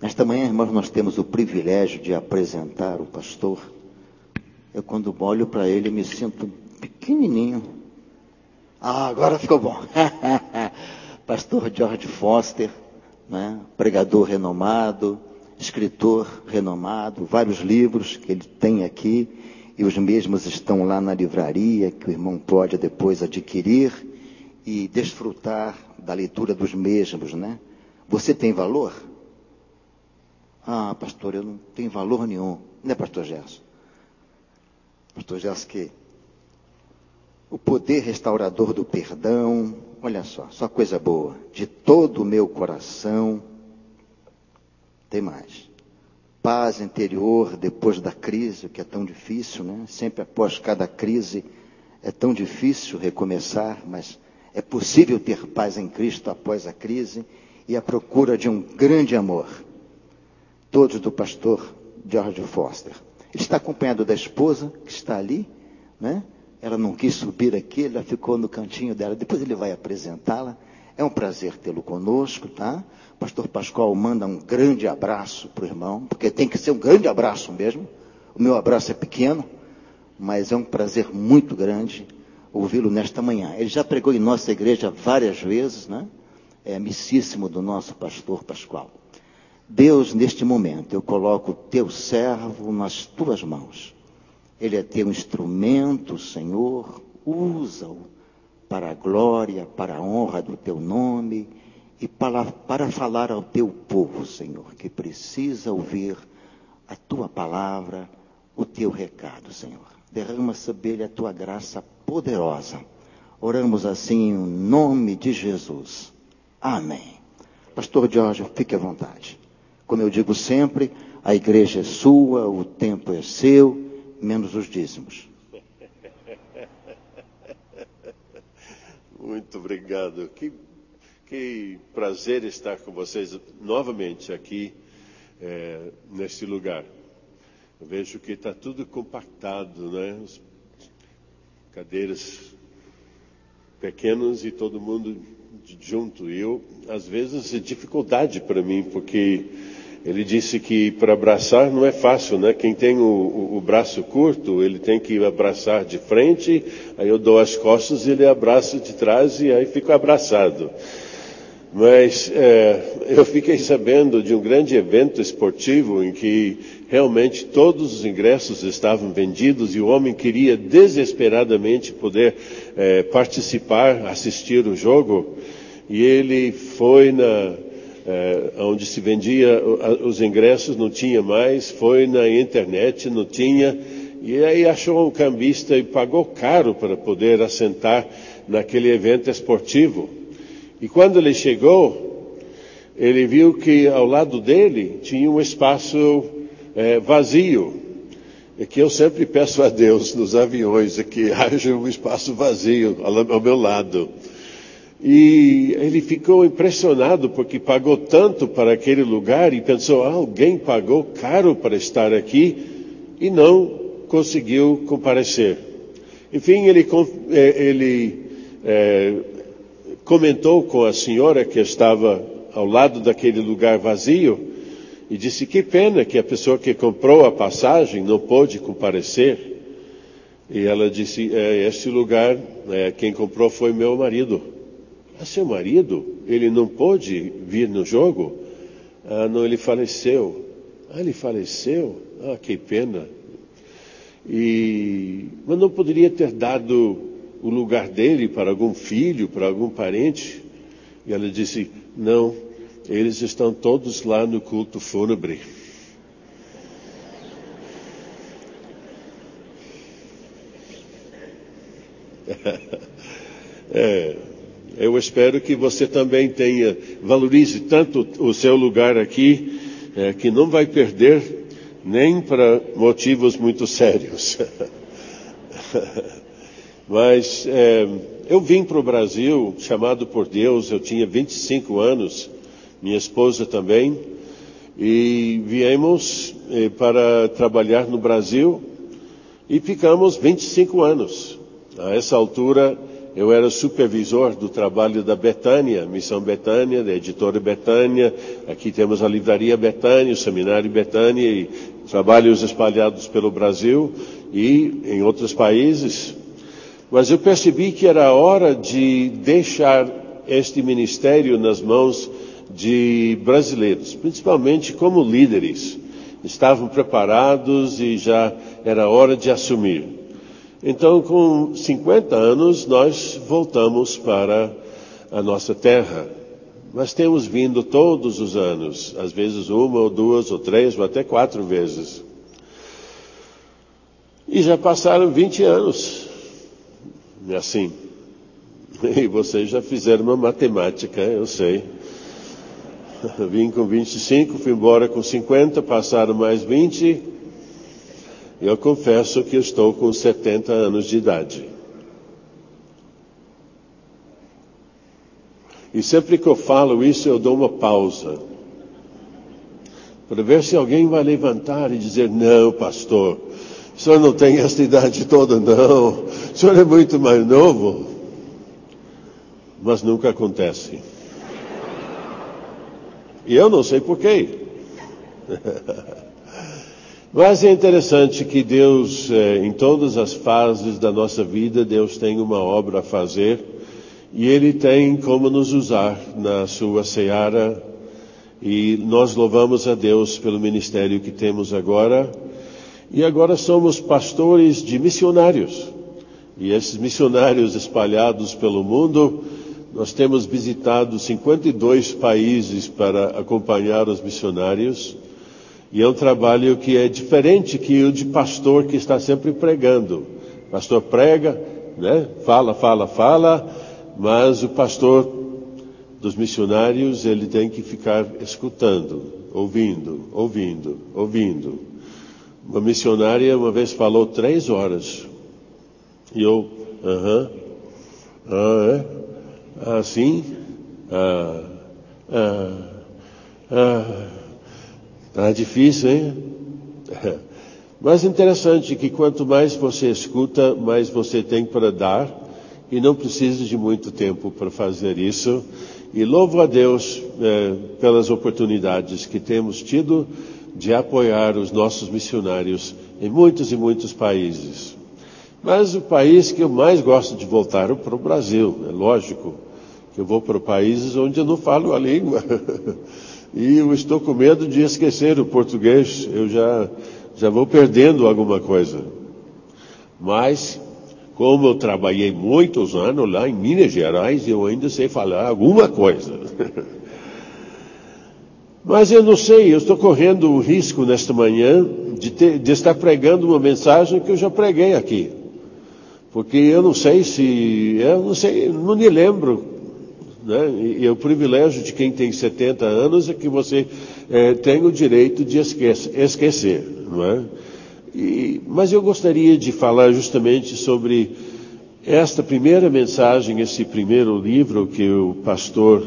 Nesta manhã, irmãos, nós temos o privilégio de apresentar o pastor. Eu, quando olho para ele, me sinto pequenininho. Ah, agora ficou bom. pastor George Foster, né? pregador renomado, escritor renomado, vários livros que ele tem aqui, e os mesmos estão lá na livraria, que o irmão pode depois adquirir e desfrutar da leitura dos mesmos, né? Você tem valor? Ah, pastor, eu não tenho valor nenhum. Não é pastor Gerson? Pastor Gerson que o poder restaurador do perdão, olha só, só coisa boa, de todo o meu coração. Tem mais. Paz interior depois da crise, o que é tão difícil, né? Sempre após cada crise é tão difícil recomeçar, mas é possível ter paz em Cristo após a crise e a procura de um grande amor. Todos do pastor George Foster. Ele está acompanhado da esposa, que está ali, né? Ela não quis subir aqui, ela ficou no cantinho dela. Depois ele vai apresentá-la. É um prazer tê-lo conosco, tá? Pastor Pascoal manda um grande abraço para o irmão, porque tem que ser um grande abraço mesmo. O meu abraço é pequeno, mas é um prazer muito grande ouvi-lo nesta manhã. Ele já pregou em nossa igreja várias vezes, né? É amicíssimo do nosso pastor Pascoal. Deus, neste momento, eu coloco o teu servo nas tuas mãos. Ele é teu instrumento, Senhor, usa-o para a glória, para a honra do teu nome e para, para falar ao teu povo, Senhor, que precisa ouvir a tua palavra, o teu recado, Senhor. Derrama sobre ele a tua graça poderosa. Oramos assim em nome de Jesus. Amém. Pastor Jorge, fique à vontade. Como eu digo sempre, a igreja é sua, o tempo é seu, menos os dízimos. Muito obrigado. Que, que prazer estar com vocês novamente aqui é, neste lugar. Eu vejo que está tudo compactado, né? Os cadeiras pequenas e todo mundo junto. E eu, às vezes, é dificuldade para mim, porque ele disse que para abraçar não é fácil, né? Quem tem o, o, o, braço curto, ele tem que abraçar de frente, aí eu dou as costas e ele abraça de trás e aí fico abraçado. Mas é, eu fiquei sabendo de um grande evento esportivo em que realmente todos os ingressos estavam vendidos e o homem queria desesperadamente poder é, participar, assistir o jogo. E ele foi na é, onde se vendia os ingressos, não tinha mais, foi na internet, não tinha. E aí achou um cambista e pagou caro para poder assentar naquele evento esportivo. E quando ele chegou, ele viu que ao lado dele tinha um espaço é, vazio. É que eu sempre peço a Deus nos aviões é que haja um espaço vazio ao meu lado. E ele ficou impressionado porque pagou tanto para aquele lugar e pensou: ah, alguém pagou caro para estar aqui e não conseguiu comparecer. Enfim, ele, é, ele é, comentou com a senhora que estava ao lado daquele lugar vazio e disse que pena que a pessoa que comprou a passagem não pôde comparecer. E ela disse: é, Este lugar, é, quem comprou foi meu marido. Seu marido? Ele não pôde vir no jogo? Ah, não, ele faleceu. Ah, ele faleceu? Ah, que pena. E, mas não poderia ter dado o lugar dele para algum filho, para algum parente? E ela disse: Não, eles estão todos lá no culto fúnebre. é, eu espero que você também tenha, valorize tanto o seu lugar aqui, é, que não vai perder nem para motivos muito sérios. Mas é, eu vim para o Brasil chamado por Deus, eu tinha 25 anos, minha esposa também, e viemos é, para trabalhar no Brasil e ficamos 25 anos. A essa altura eu era supervisor do trabalho da Betânia, Missão Betânia, da editora Betânia. Aqui temos a livraria Betânia, o seminário Betânia e trabalhos espalhados pelo Brasil e em outros países. Mas eu percebi que era hora de deixar este ministério nas mãos de brasileiros, principalmente como líderes. Estavam preparados e já era hora de assumir. Então, com 50 anos, nós voltamos para a nossa terra. Mas temos vindo todos os anos, às vezes uma ou duas ou três ou até quatro vezes. E já passaram 20 anos. E assim. E vocês já fizeram uma matemática, eu sei. Vim com 25, fui embora com 50, passaram mais 20, eu confesso que estou com 70 anos de idade. E sempre que eu falo isso, eu dou uma pausa. Para ver se alguém vai levantar e dizer: Não, pastor, o senhor não tem essa idade toda, não. O senhor é muito mais novo. Mas nunca acontece. E eu não sei porquê. Mas é interessante que Deus, eh, em todas as fases da nossa vida, Deus tem uma obra a fazer e Ele tem como nos usar na sua seara. E nós louvamos a Deus pelo ministério que temos agora. E agora somos pastores de missionários. E esses missionários espalhados pelo mundo, nós temos visitado 52 países para acompanhar os missionários. E é um trabalho que é diferente que o de pastor que está sempre pregando. O pastor prega, né? Fala, fala, fala, mas o pastor dos missionários, ele tem que ficar escutando, ouvindo, ouvindo, ouvindo. Uma missionária uma vez falou três horas. E eu, aham, uh -huh, ah, é? Assim? Ah, ah, ah. Tá difícil, hein? Mas interessante que quanto mais você escuta, mais você tem para dar, e não precisa de muito tempo para fazer isso. E louvo a Deus eh, pelas oportunidades que temos tido de apoiar os nossos missionários em muitos e muitos países. Mas o país que eu mais gosto de voltar é para o Brasil, é lógico que eu vou para países onde eu não falo a língua. e eu estou com medo de esquecer o português, eu já, já vou perdendo alguma coisa. Mas, como eu trabalhei muitos anos lá em Minas Gerais, eu ainda sei falar alguma coisa. Mas eu não sei, eu estou correndo o risco nesta manhã de, ter, de estar pregando uma mensagem que eu já preguei aqui. Porque eu não sei se, eu não sei, não me lembro né? E, e, o privilégio de quem tem 70 anos é que você é, tem o direito de esquece, esquecer. Não é? E, mas eu gostaria de falar justamente sobre esta primeira mensagem, esse primeiro livro que o pastor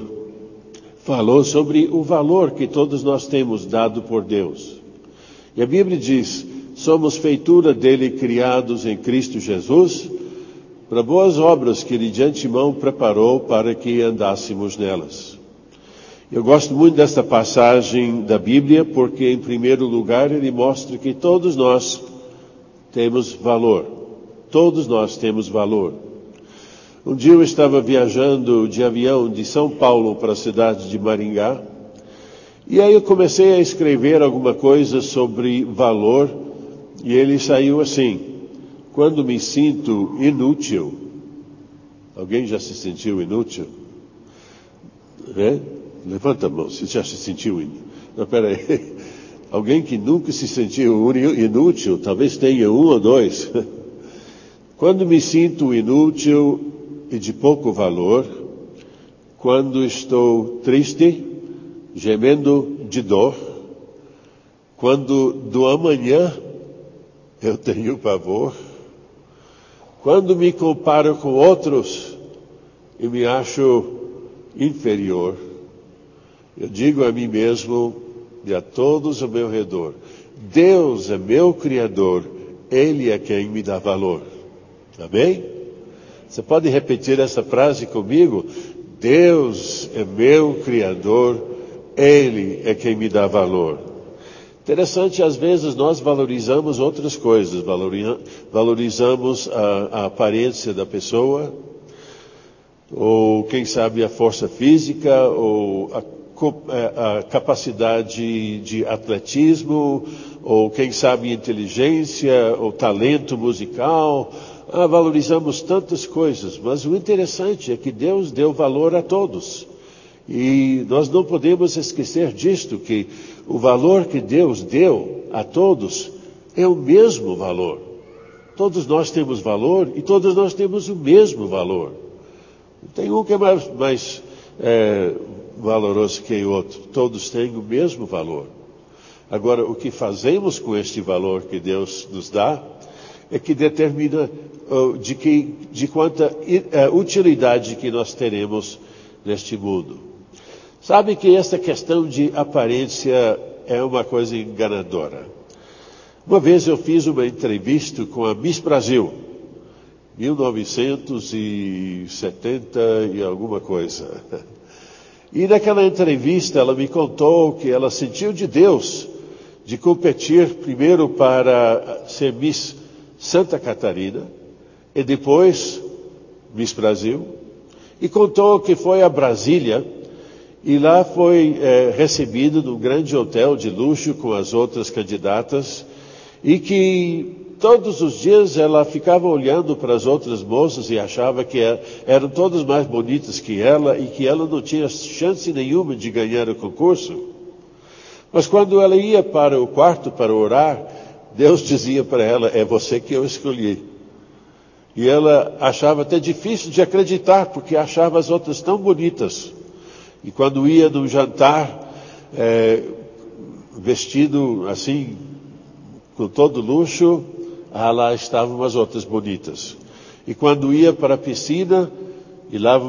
falou sobre o valor que todos nós temos dado por Deus. E a Bíblia diz: somos feitura dele criados em Cristo Jesus para boas obras que ele de antemão preparou para que andássemos nelas. Eu gosto muito desta passagem da Bíblia porque, em primeiro lugar, ele mostra que todos nós temos valor. Todos nós temos valor. Um dia eu estava viajando de avião de São Paulo para a cidade de Maringá e aí eu comecei a escrever alguma coisa sobre valor e ele saiu assim. Quando me sinto inútil, alguém já se sentiu inútil? É? Levanta a mão, se já se sentiu inútil. Não, peraí. Alguém que nunca se sentiu inútil, talvez tenha um ou dois. Quando me sinto inútil e de pouco valor, quando estou triste, gemendo de dor, quando do amanhã eu tenho pavor, quando me comparo com outros e me acho inferior, eu digo a mim mesmo e a todos ao meu redor: Deus é meu Criador, Ele é quem me dá valor. Amém? Você pode repetir essa frase comigo? Deus é meu Criador, Ele é quem me dá valor. Interessante, às vezes nós valorizamos outras coisas, valorizamos a, a aparência da pessoa, ou quem sabe a força física, ou a é, a capacidade de atletismo, ou quem sabe inteligência, ou talento musical. Ah, valorizamos tantas coisas, mas o interessante é que Deus deu valor a todos. E nós não podemos esquecer disto, que o valor que Deus deu a todos é o mesmo valor. Todos nós temos valor e todos nós temos o mesmo valor. Tem um que é mais, mais é, valoroso que o outro. Todos têm o mesmo valor. Agora, o que fazemos com este valor que Deus nos dá é que determina de, que, de quanta uh, utilidade que nós teremos neste mundo. Sabe que essa questão de aparência é uma coisa enganadora. Uma vez eu fiz uma entrevista com a Miss Brasil, 1970 e alguma coisa. E naquela entrevista ela me contou que ela sentiu de Deus de competir primeiro para ser Miss Santa Catarina e depois Miss Brasil. E contou que foi a Brasília e lá foi é, recebido num grande hotel de luxo com as outras candidatas e que todos os dias ela ficava olhando para as outras moças e achava que é, eram todas mais bonitas que ela e que ela não tinha chance nenhuma de ganhar o concurso. Mas quando ela ia para o quarto para orar, Deus dizia para ela: É você que eu escolhi. E ela achava até difícil de acreditar, porque achava as outras tão bonitas. E quando ia num jantar, é, vestido assim, com todo luxo, ah, lá estavam as outras bonitas. E quando ia para a piscina, e lá,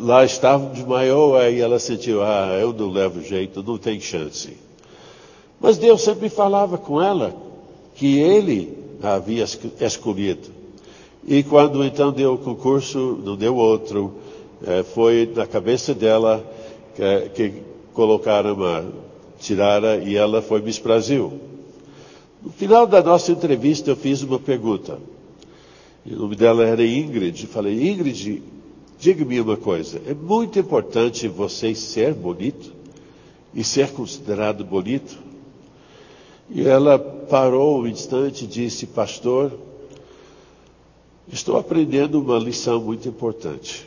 lá estavam de maior, aí ela sentiu, ah, eu não levo jeito, não tem chance. Mas Deus sempre falava com ela que Ele a havia escolhido. E quando então deu o concurso, não deu outro, eh, foi na cabeça dela que, que colocaram tirara e ela foi Miss Brasil. No final da nossa entrevista, eu fiz uma pergunta. O nome dela era Ingrid. Falei, Ingrid, diga-me uma coisa. É muito importante você ser bonito e ser considerado bonito? E ela parou um instante e disse, pastor, estou aprendendo uma lição muito importante.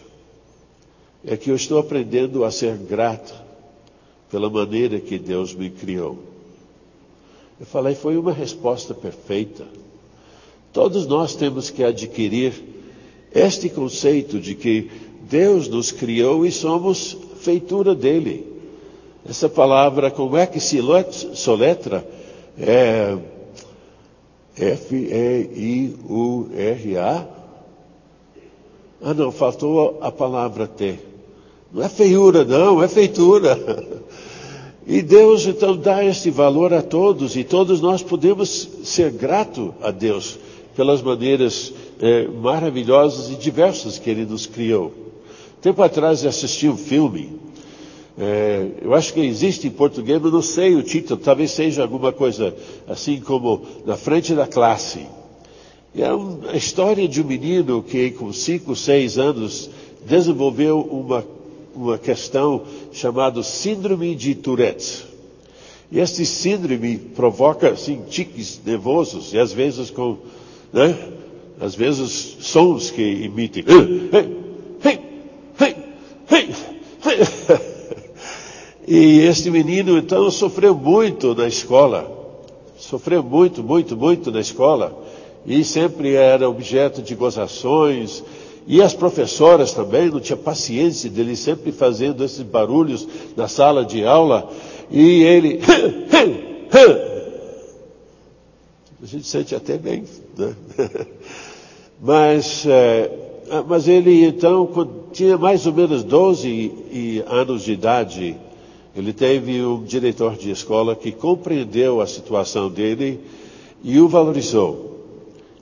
É que eu estou aprendendo a ser grato pela maneira que Deus me criou. Eu falei, foi uma resposta perfeita. Todos nós temos que adquirir este conceito de que Deus nos criou e somos feitura dele. Essa palavra, como é que se soletra? É F-E-I-U-R-A? Ah, não, faltou a palavra T. Não é feiura, não, é feitura. E Deus então dá esse valor a todos e todos nós podemos ser gratos a Deus pelas maneiras é, maravilhosas e diversas que Ele nos criou. Tempo atrás eu assisti um filme, é, eu acho que existe em português, mas não sei o título, talvez seja alguma coisa assim como Na Frente da Classe. E é uma a história de um menino que com cinco, seis anos desenvolveu uma uma questão chamada síndrome de Tourette. E este síndrome provoca, assim, tiques nervosos, e às vezes com, né? Às vezes sons que emitem. E este menino, então, sofreu muito na escola. Sofreu muito, muito, muito na escola. E sempre era objeto de gozações, e as professoras também não tinha paciência dele sempre fazendo esses barulhos na sala de aula. E ele. A gente sente até bem, né? Mas, é, mas ele então, quando tinha mais ou menos 12 anos de idade, ele teve um diretor de escola que compreendeu a situação dele e o valorizou.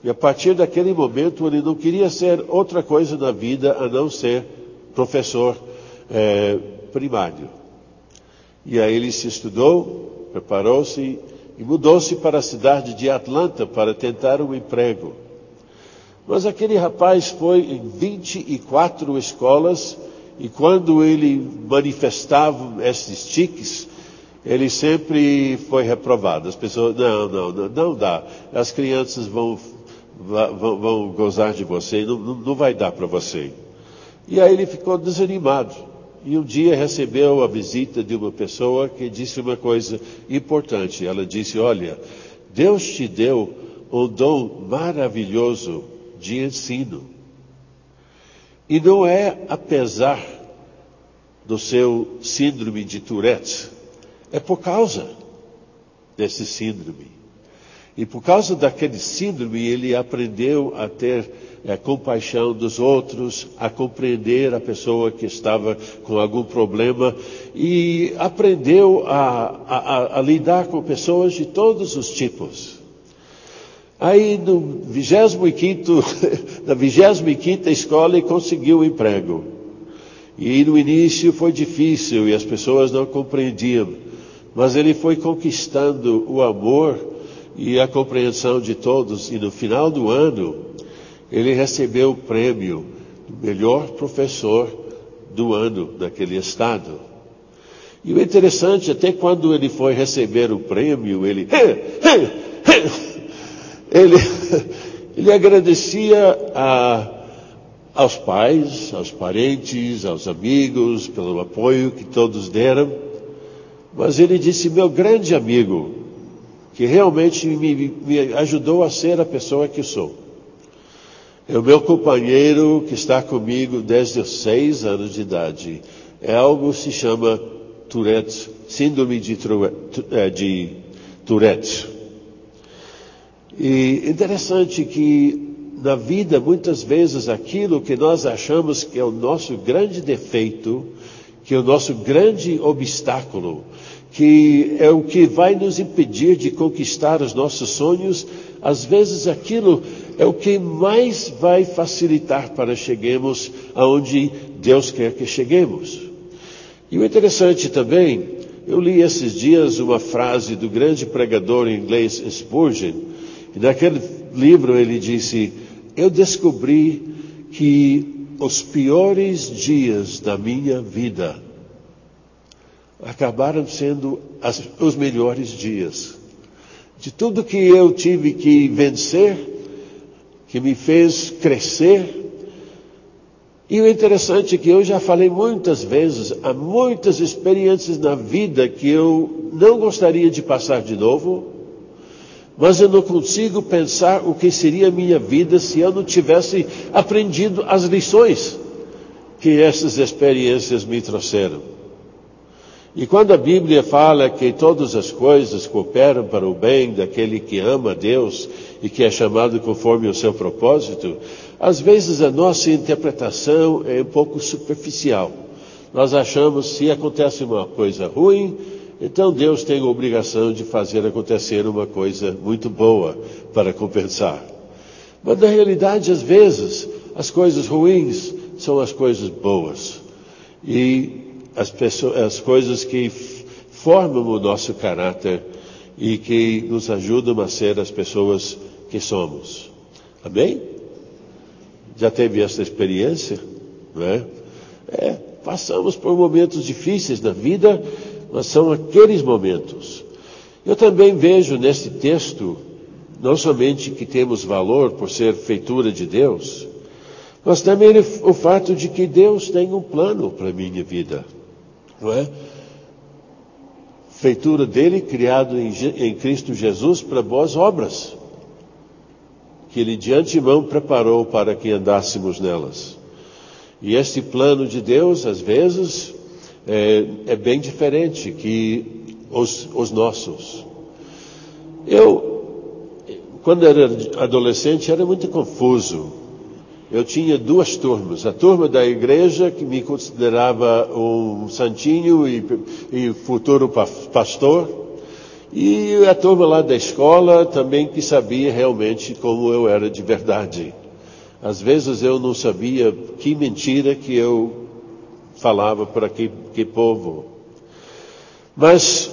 E a partir daquele momento ele não queria ser outra coisa na vida a não ser professor é, primário. E aí ele se estudou, preparou-se e mudou-se para a cidade de Atlanta para tentar um emprego. Mas aquele rapaz foi em 24 escolas e quando ele manifestava esses tiques, ele sempre foi reprovado. As pessoas, não, não, não, não dá. As crianças vão, vão, vão gozar de você, não, não vai dar para você. E aí ele ficou desanimado. E um dia recebeu a visita de uma pessoa que disse uma coisa importante. Ela disse: Olha, Deus te deu um dom maravilhoso de ensino. E não é apesar do seu síndrome de Tourette, é por causa desse síndrome. E por causa daquele síndrome, ele aprendeu a ter é, compaixão dos outros, a compreender a pessoa que estava com algum problema e aprendeu a, a, a lidar com pessoas de todos os tipos. Aí no 25 na 25 escola ele conseguiu um emprego. E no início foi difícil e as pessoas não compreendiam. Mas ele foi conquistando o amor e a compreensão de todos. E no final do ano, ele recebeu o prêmio do melhor professor do ano naquele estado. E o interessante, até quando ele foi receber o prêmio, ele, ele, ele agradecia a, aos pais, aos parentes, aos amigos, pelo apoio que todos deram. Mas ele disse: Meu grande amigo, que realmente me, me ajudou a ser a pessoa que sou. É o meu companheiro que está comigo desde os seis anos de idade. É algo que se chama Tourette, síndrome de, é, de Tourette. E interessante que na vida, muitas vezes, aquilo que nós achamos que é o nosso grande defeito, que é o nosso grande obstáculo, que é o que vai nos impedir de conquistar os nossos sonhos, às vezes aquilo é o que mais vai facilitar para cheguemos aonde Deus quer que cheguemos. E o interessante também, eu li esses dias uma frase do grande pregador inglês Spurgeon, e naquele livro ele disse: Eu descobri que os piores dias da minha vida acabaram sendo as, os melhores dias. De tudo que eu tive que vencer, que me fez crescer. E o interessante é que eu já falei muitas vezes, há muitas experiências na vida que eu não gostaria de passar de novo, mas eu não consigo pensar o que seria a minha vida se eu não tivesse aprendido as lições que essas experiências me trouxeram. E quando a Bíblia fala que todas as coisas cooperam para o bem daquele que ama Deus e que é chamado conforme o seu propósito, às vezes a nossa interpretação é um pouco superficial. Nós achamos se acontece uma coisa ruim, então Deus tem a obrigação de fazer acontecer uma coisa muito boa para compensar. Mas na realidade, às vezes, as coisas ruins são as coisas boas. E as, pessoas, as coisas que formam o nosso caráter e que nos ajudam a ser as pessoas que somos. Amém? Já teve essa experiência? Não é? passamos por momentos difíceis na vida, mas são aqueles momentos. Eu também vejo nesse texto, não somente que temos valor por ser feitura de Deus, mas também o fato de que Deus tem um plano para a minha vida não é? Feitura dele, criado em, em Cristo Jesus para boas obras, que ele de antemão preparou para que andássemos nelas. E este plano de Deus, às vezes, é, é bem diferente que os, os nossos. Eu, quando era adolescente, era muito confuso eu tinha duas turmas. A turma da igreja, que me considerava um santinho e, e futuro pastor, E a turma lá da escola também que sabia realmente como eu era de verdade. Às vezes eu não sabia que mentira que eu falava para que, que povo. Mas,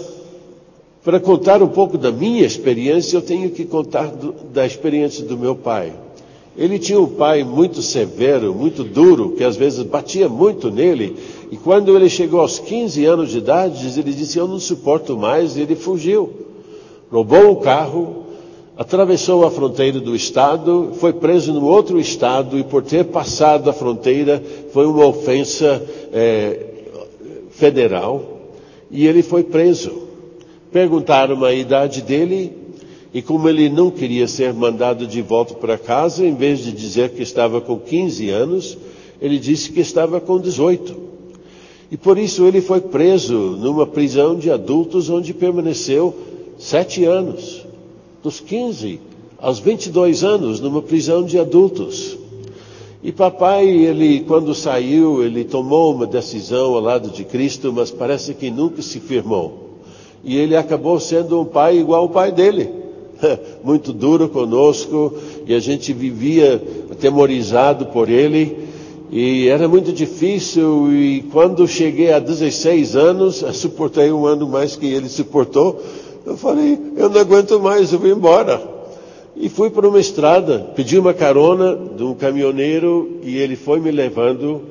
para contar um pouco da minha experiência, eu tenho que contar do, da experiência do meu pai. Ele tinha um pai muito severo, muito duro, que às vezes batia muito nele. E quando ele chegou aos 15 anos de idade, ele disse: Eu não suporto mais. E ele fugiu. Roubou o carro, atravessou a fronteira do estado, foi preso no outro estado e, por ter passado a fronteira, foi uma ofensa é, federal. E ele foi preso. Perguntaram a idade dele, e como ele não queria ser mandado de volta para casa, em vez de dizer que estava com 15 anos, ele disse que estava com 18. E por isso ele foi preso numa prisão de adultos onde permaneceu sete anos. Dos 15 aos 22 anos, numa prisão de adultos. E papai, ele, quando saiu, ele tomou uma decisão ao lado de Cristo, mas parece que nunca se firmou. E ele acabou sendo um pai igual ao pai dele. muito duro conosco e a gente vivia atemorizado por ele e era muito difícil e quando cheguei a 16 anos, suportei um ano mais que ele suportou, eu falei, eu não aguento mais, eu vou embora. E fui para uma estrada, pedi uma carona de um caminhoneiro e ele foi me levando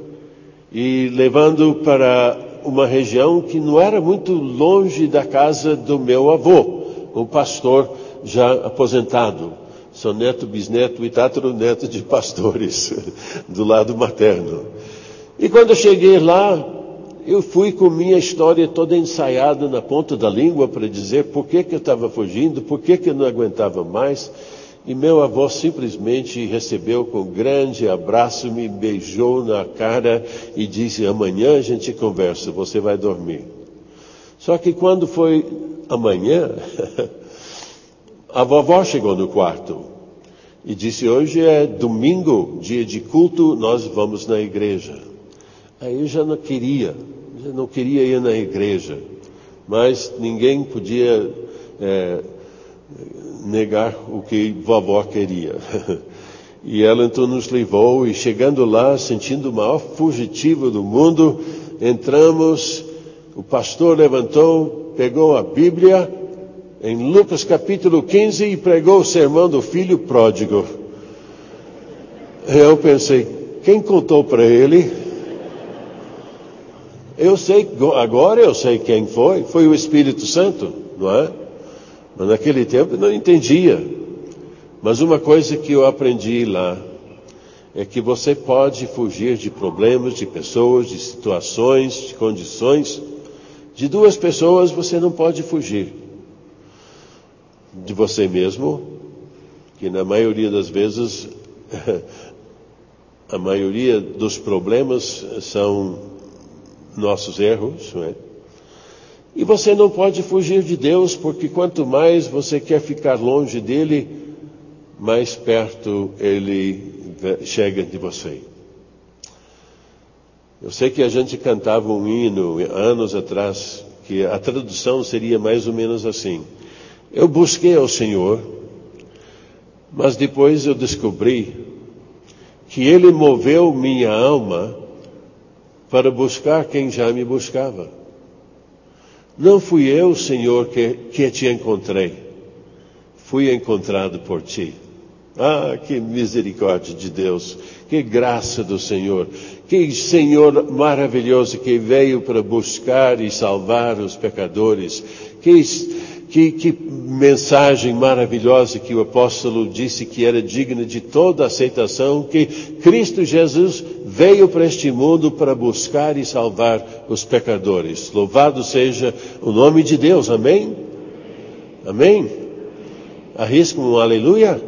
e levando para uma região que não era muito longe da casa do meu avô, um pastor já aposentado. Sou neto, bisneto e tataraneto de pastores, do lado materno. E quando eu cheguei lá, eu fui com minha história toda ensaiada na ponta da língua para dizer por que, que eu estava fugindo, por que, que eu não aguentava mais. E meu avô simplesmente recebeu com grande abraço, me beijou na cara e disse: Amanhã a gente conversa, você vai dormir. Só que quando foi amanhã, A vovó chegou no quarto e disse: Hoje é domingo, dia de culto, nós vamos na igreja. Aí eu já não queria, já não queria ir na igreja, mas ninguém podia é, negar o que vovó queria. E ela então nos levou e chegando lá, sentindo o maior fugitivo do mundo, entramos, o pastor levantou, pegou a Bíblia em Lucas capítulo 15 e pregou o sermão do filho pródigo. Eu pensei, quem contou para ele? Eu sei, agora eu sei quem foi, foi o Espírito Santo, não é? Mas naquele tempo não entendia. Mas uma coisa que eu aprendi lá é que você pode fugir de problemas, de pessoas, de situações, de condições. De duas pessoas você não pode fugir de você mesmo, que na maioria das vezes, a maioria dos problemas são nossos erros, não é? E você não pode fugir de Deus, porque quanto mais você quer ficar longe dele, mais perto ele chega de você. Eu sei que a gente cantava um hino anos atrás, que a tradução seria mais ou menos assim. Eu busquei ao Senhor, mas depois eu descobri que Ele moveu minha alma para buscar quem já me buscava. Não fui eu, Senhor, que, que te encontrei, fui encontrado por ti. Ah, que misericórdia de Deus, que graça do Senhor, que Senhor maravilhoso que veio para buscar e salvar os pecadores, que que, que, mensagem maravilhosa que o apóstolo disse que era digna de toda aceitação, que Cristo Jesus veio para este mundo para buscar e salvar os pecadores. Louvado seja o nome de Deus, amém? Amém? Arrisca um aleluia?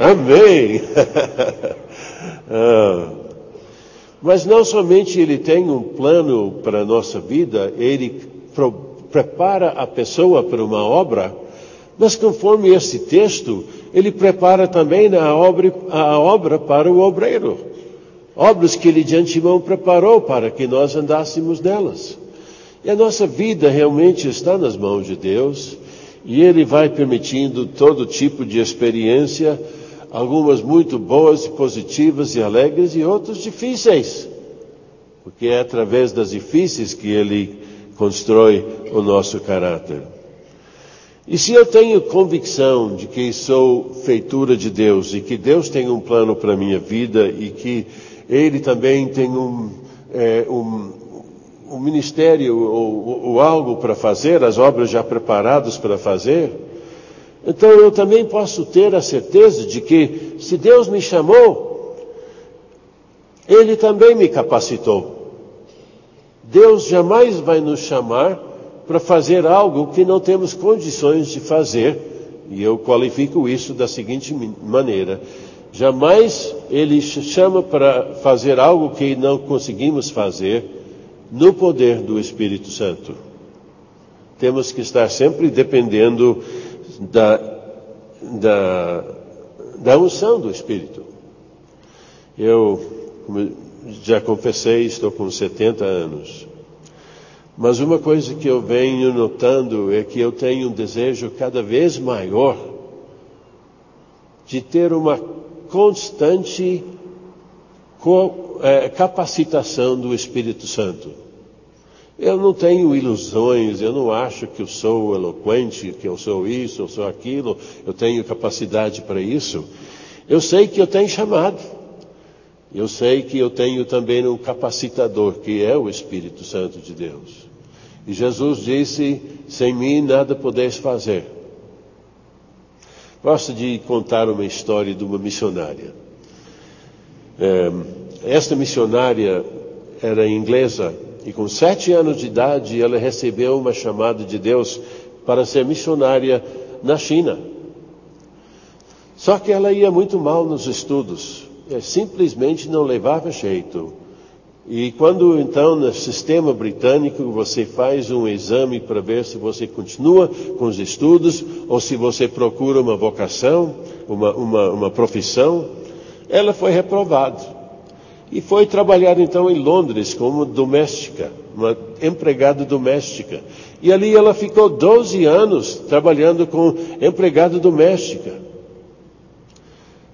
Amém! ah. Mas não somente ele tem um plano para a nossa vida, ele prepara a pessoa para uma obra, mas conforme esse texto, ele prepara também a obra, a obra para o obreiro. Obras que ele de antemão preparou para que nós andássemos nelas. E a nossa vida realmente está nas mãos de Deus. E Ele vai permitindo todo tipo de experiência, algumas muito boas e positivas e alegres e outras difíceis. Porque é através das difíceis que Ele constrói o nosso caráter. E se eu tenho convicção de que sou feitura de Deus e que Deus tem um plano para a minha vida e que Ele também tem um, é, um, o ministério ou, ou algo para fazer, as obras já preparadas para fazer, então eu também posso ter a certeza de que se Deus me chamou, Ele também me capacitou. Deus jamais vai nos chamar para fazer algo que não temos condições de fazer, e eu qualifico isso da seguinte maneira: jamais Ele chama para fazer algo que não conseguimos fazer, no poder do Espírito Santo. Temos que estar sempre dependendo da, da, da unção do Espírito. Eu, já confessei, estou com 70 anos. Mas uma coisa que eu venho notando é que eu tenho um desejo cada vez maior de ter uma constante é, capacitação do Espírito Santo. Eu não tenho ilusões, eu não acho que eu sou eloquente, que eu sou isso, eu sou aquilo, eu tenho capacidade para isso. Eu sei que eu tenho chamado. Eu sei que eu tenho também um capacitador, que é o Espírito Santo de Deus. E Jesus disse: sem mim nada podeis fazer. Gosto de contar uma história de uma missionária. É, esta missionária era inglesa e com sete anos de idade ela recebeu uma chamada de Deus para ser missionária na China. Só que ela ia muito mal nos estudos, simplesmente não levava jeito. E quando então no sistema britânico você faz um exame para ver se você continua com os estudos ou se você procura uma vocação, uma, uma, uma profissão, ela foi reprovada. E foi trabalhar então em Londres como doméstica, uma empregada doméstica. E ali ela ficou 12 anos trabalhando com empregada doméstica.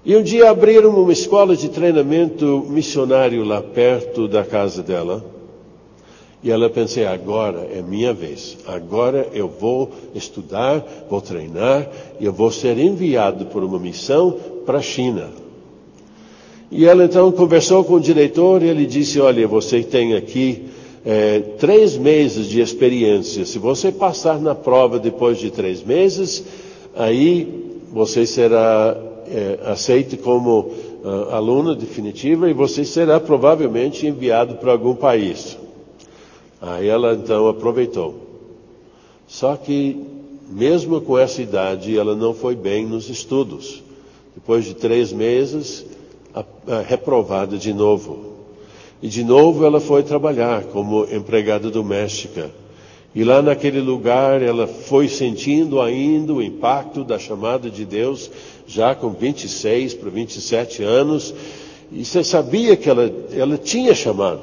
E um dia abriram uma escola de treinamento missionário lá perto da casa dela. E ela pensei, agora é minha vez. Agora eu vou estudar, vou treinar e eu vou ser enviado por uma missão para a China. E ela então conversou com o diretor e ele disse: Olha, você tem aqui é, três meses de experiência. Se você passar na prova depois de três meses, aí você será é, aceito como uh, aluna definitiva e você será provavelmente enviado para algum país. Aí ela então aproveitou. Só que, mesmo com essa idade, ela não foi bem nos estudos. Depois de três meses, reprovada de novo. E de novo ela foi trabalhar como empregada doméstica. E lá naquele lugar ela foi sentindo ainda o impacto da chamada de Deus, já com 26 para 27 anos. E você sabia que ela, ela tinha chamado.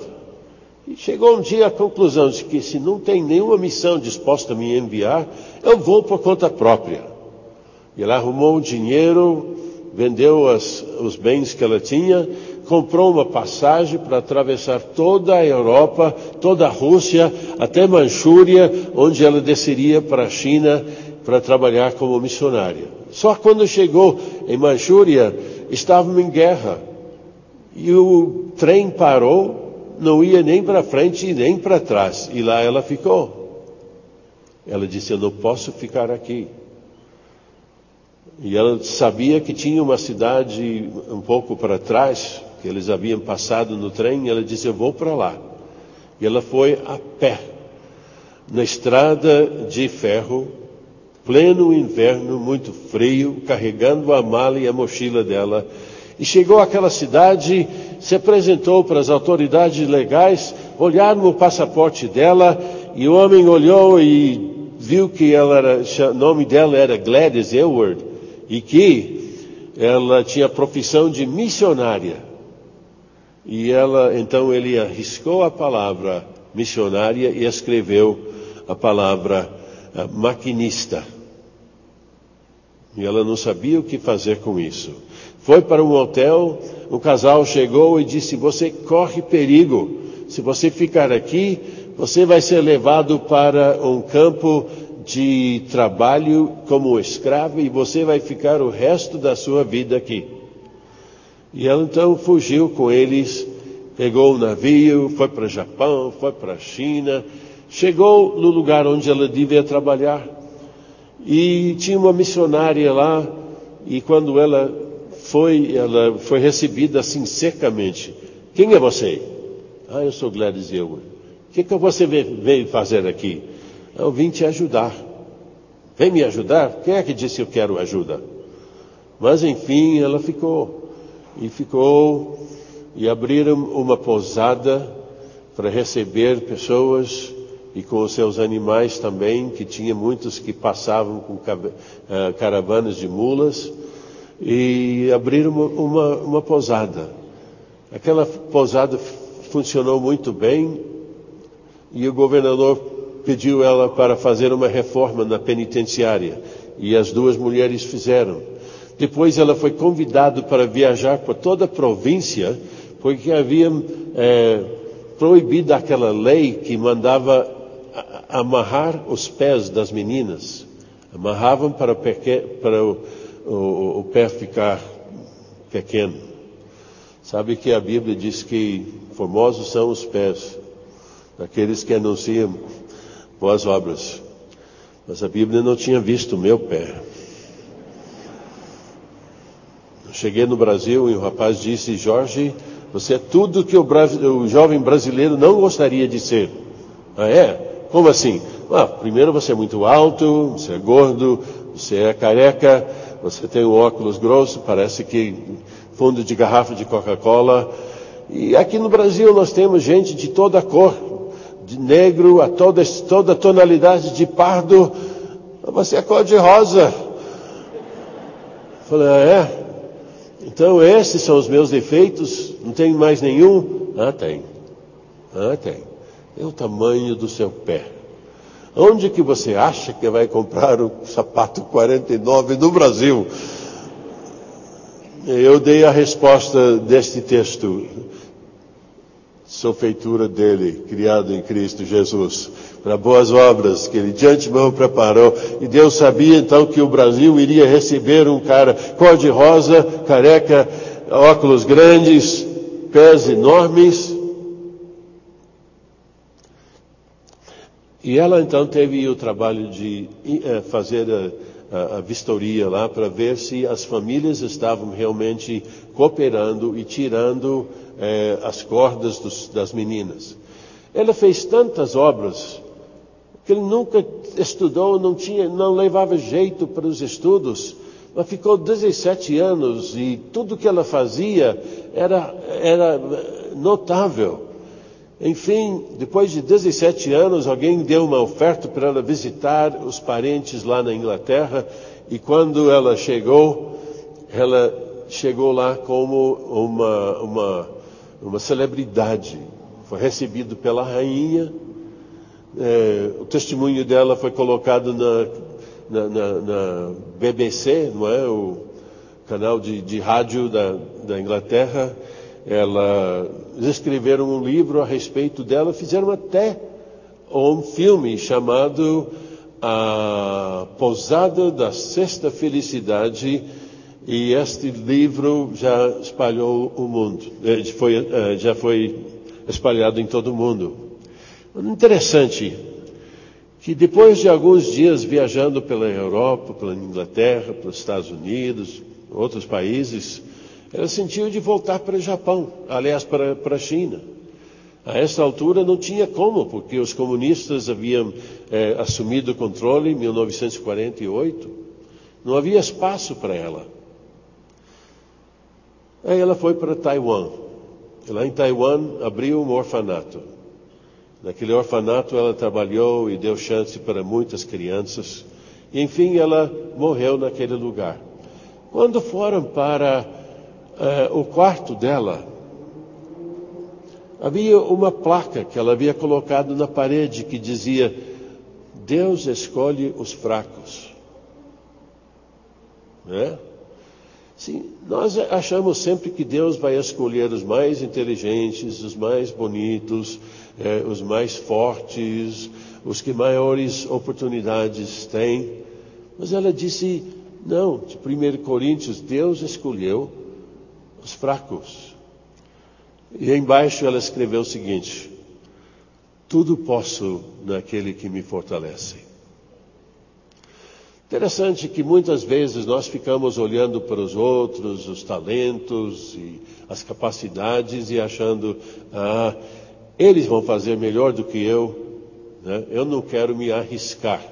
E chegou um dia à conclusão de que se não tem nenhuma missão disposta a me enviar, eu vou por conta própria. E ela arrumou um dinheiro vendeu as, os bens que ela tinha, comprou uma passagem para atravessar toda a Europa, toda a Rússia, até Manchúria, onde ela desceria para a China para trabalhar como missionária. Só quando chegou em Manchúria, estavam em guerra. E o trem parou, não ia nem para frente e nem para trás. E lá ela ficou. Ela disse: Eu não posso ficar aqui. E ela sabia que tinha uma cidade um pouco para trás, que eles haviam passado no trem, ela disse: Eu vou para lá. E ela foi a pé, na estrada de ferro, pleno inverno, muito frio, carregando a mala e a mochila dela. E chegou àquela cidade, se apresentou para as autoridades legais, olharam o passaporte dela, e o homem olhou e viu que era, o nome dela era Gladys Elward e que ela tinha profissão de missionária. E ela, então ele arriscou a palavra missionária e escreveu a palavra uh, maquinista. E ela não sabia o que fazer com isso. Foi para um hotel, o casal chegou e disse: Você corre perigo. Se você ficar aqui, você vai ser levado para um campo de trabalho como escravo e você vai ficar o resto da sua vida aqui. E ela então fugiu com eles, pegou o um navio, foi para o Japão, foi para a China, chegou no lugar onde ela devia trabalhar e tinha uma missionária lá e quando ela foi, ela foi recebida assim secamente. Quem é você? Ah, eu sou Gladys Ewer. O que, que você veio fazer aqui? Eu vim te ajudar. Vem me ajudar? Quem é que disse eu quero ajuda? Mas enfim, ela ficou. E ficou. E abriram uma pousada para receber pessoas e com os seus animais também, que tinha muitos que passavam com eh, caravanas de mulas. E abriram uma, uma, uma pousada. Aquela pousada funcionou muito bem e o governador pediu ela para fazer uma reforma na penitenciária e as duas mulheres fizeram. Depois ela foi convidada para viajar por toda a província porque havia é, proibido aquela lei que mandava amarrar os pés das meninas. Amarravam para, para o, o, o pé ficar pequeno. Sabe que a Bíblia diz que formosos são os pés daqueles que anunciam boas obras. Mas a Bíblia não tinha visto o meu pé. Eu cheguei no Brasil e o rapaz disse: Jorge, você é tudo que o, o jovem brasileiro não gostaria de ser. Ah, é? Como assim? Ah, primeiro você é muito alto, você é gordo, você é careca, você tem um óculos grosso, parece que fundo de garrafa de Coca-Cola. E aqui no Brasil nós temos gente de toda cor, de negro a toda, toda tonalidade de pardo, você é cor de rosa. Falei, ah, é? Então esses são os meus defeitos, não tem mais nenhum? Ah, tem. Ah, tem. É o tamanho do seu pé. Onde que você acha que vai comprar o sapato 49 no Brasil? Eu dei a resposta deste texto sou feitura dele, criado em Cristo Jesus, para boas obras que ele de antemão preparou. E Deus sabia então que o Brasil iria receber um cara cor-de-rosa, careca, óculos grandes, pés enormes. E ela então teve o trabalho de eh, fazer a, vistoria lá para ver se as famílias estavam realmente cooperando e tirando é, as cordas dos, das meninas. Ela fez tantas obras que ele nunca estudou, não tinha, não levava jeito para os estudos. Ela ficou 17 anos e tudo que ela fazia era, era notável. Enfim, depois de 17 anos, alguém deu uma oferta para ela visitar os parentes lá na Inglaterra e quando ela chegou, ela chegou lá como uma, uma uma celebridade. Foi recebido pela rainha. É, o testemunho dela foi colocado na, na, na, na, BBC, não é? O canal de, de rádio da, da Inglaterra. Ela, escreveram um livro a respeito dela, fizeram até um filme chamado A Pousada da Sexta Felicidade e este livro já espalhou o mundo, eh, foi, eh, já foi espalhado em todo o mundo. Interessante que depois de alguns dias viajando pela Europa, pela Inglaterra, pelos Estados Unidos, outros países, ela sentiu de voltar para o Japão, aliás, para, para a China. A essa altura não tinha como, porque os comunistas haviam eh, assumido o controle em 1948. Não havia espaço para ela. Aí ela foi para Taiwan. Lá em Taiwan abriu um orfanato. Naquele orfanato ela trabalhou e deu chance para muitas crianças. E, enfim, ela morreu naquele lugar. Quando foram para uh, o quarto dela, havia uma placa que ela havia colocado na parede que dizia: Deus escolhe os fracos. Né? Sim, nós achamos sempre que Deus vai escolher os mais inteligentes, os mais bonitos, eh, os mais fortes, os que maiores oportunidades têm. Mas ela disse: não, de 1 Coríntios, Deus escolheu os fracos. E embaixo ela escreveu o seguinte: tudo posso naquele que me fortalece. Interessante que muitas vezes nós ficamos olhando para os outros, os talentos e as capacidades e achando, ah, eles vão fazer melhor do que eu. Né? Eu não quero me arriscar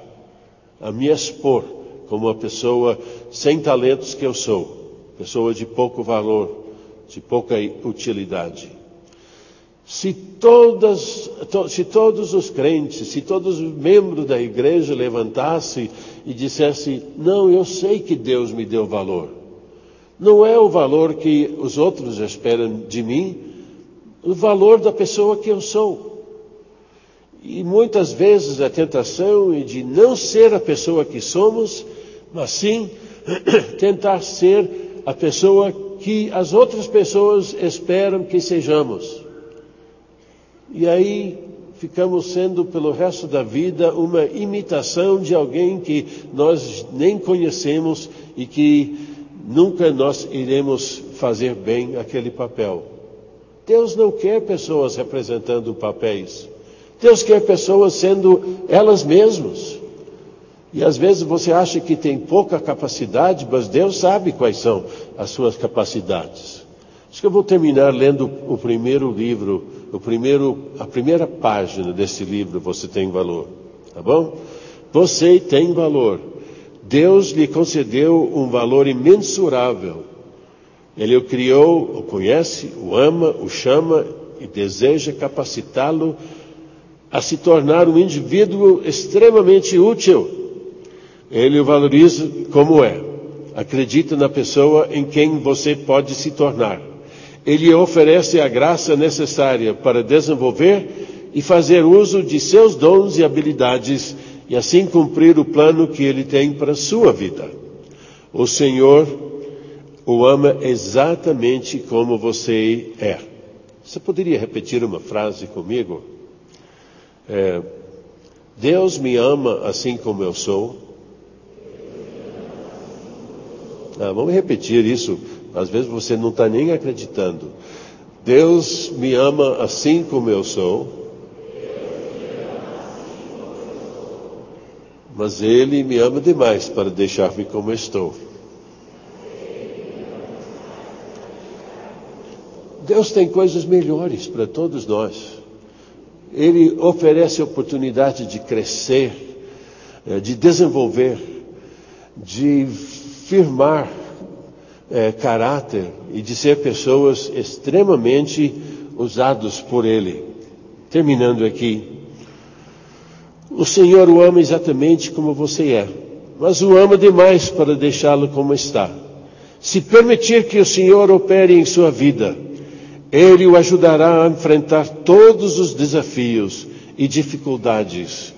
a me expor como uma pessoa sem talentos que eu sou, pessoa de pouco valor, de pouca utilidade. Se, todas, to, se todos os crentes, se todos os membros da igreja levantassem e dissessem: Não, eu sei que Deus me deu valor. Não é o valor que os outros esperam de mim, o valor da pessoa que eu sou. E muitas vezes a tentação é de não ser a pessoa que somos, mas sim tentar ser a pessoa que as outras pessoas esperam que sejamos. E aí ficamos sendo pelo resto da vida uma imitação de alguém que nós nem conhecemos e que nunca nós iremos fazer bem aquele papel. Deus não quer pessoas representando papéis. Deus quer pessoas sendo elas mesmas. E às vezes você acha que tem pouca capacidade, mas Deus sabe quais são as suas capacidades. Acho que eu vou terminar lendo o primeiro livro o primeiro, a primeira página desse livro, você tem valor, tá bom? Você tem valor. Deus lhe concedeu um valor imensurável. Ele o criou, o conhece, o ama, o chama e deseja capacitá-lo a se tornar um indivíduo extremamente útil. Ele o valoriza como é. Acredita na pessoa em quem você pode se tornar. Ele oferece a graça necessária para desenvolver e fazer uso de seus dons e habilidades e assim cumprir o plano que ele tem para a sua vida. O Senhor o ama exatamente como você é. Você poderia repetir uma frase comigo? É, Deus me ama assim como eu sou. Ah, vamos repetir isso às vezes você não está nem acreditando. Deus me ama assim como eu sou. Mas Ele me ama demais para deixar-me como estou. Deus tem coisas melhores para todos nós. Ele oferece oportunidade de crescer, eh, de desenvolver, de firmar é, caráter e de ser pessoas extremamente usados por Ele. Terminando aqui. O Senhor o ama exatamente como você é, mas o ama demais para deixá-lo como está. Se permitir que o Senhor opere em sua vida, Ele o ajudará a enfrentar todos os desafios e dificuldades.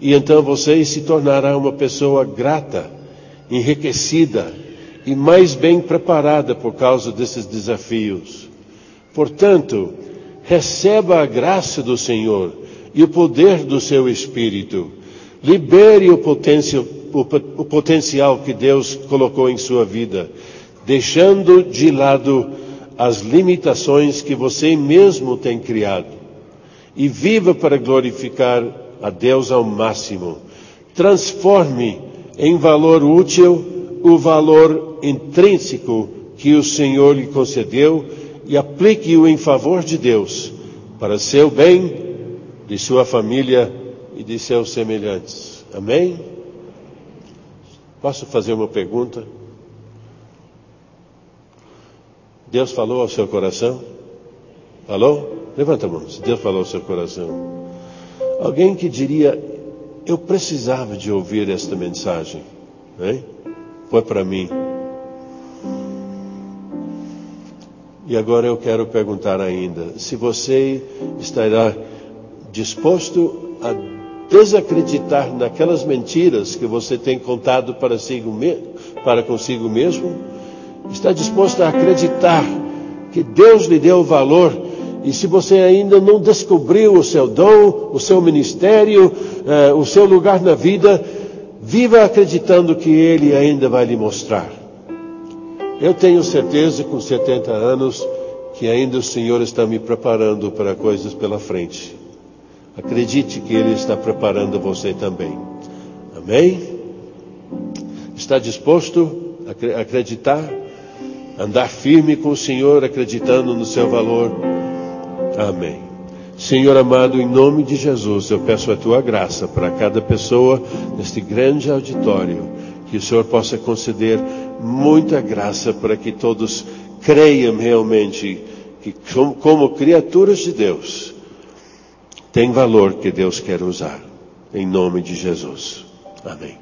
E então você se tornará uma pessoa grata, enriquecida, e mais bem preparada por causa desses desafios. Portanto, receba a graça do Senhor e o poder do seu Espírito. Libere o, potencial, o, o potencial que Deus colocou em sua vida, deixando de lado as limitações que você mesmo tem criado. E viva para glorificar a Deus ao máximo. Transforme em valor útil o valor intrínseco que o Senhor lhe concedeu e aplique-o em favor de Deus, para seu bem, de sua família e de seus semelhantes. Amém? Posso fazer uma pergunta? Deus falou ao seu coração? Falou? Levanta a mão. Se Deus falou ao seu coração. Alguém que diria, eu precisava de ouvir esta mensagem. Hein? foi para mim. E agora eu quero perguntar ainda: se você estará disposto a desacreditar naquelas mentiras que você tem contado para, si, para consigo mesmo? Está disposto a acreditar que Deus lhe deu valor e se você ainda não descobriu o seu dom, o seu ministério, eh, o seu lugar na vida, viva acreditando que Ele ainda vai lhe mostrar. Eu tenho certeza, com 70 anos, que ainda o Senhor está me preparando para coisas pela frente. Acredite que Ele está preparando você também. Amém? Está disposto a acreditar? Andar firme com o Senhor, acreditando no seu valor? Amém. Senhor amado, em nome de Jesus, eu peço a tua graça para cada pessoa neste grande auditório, que o Senhor possa conceder muita graça para que todos creiam realmente que, como criaturas de Deus, tem valor que Deus quer usar. Em nome de Jesus. Amém.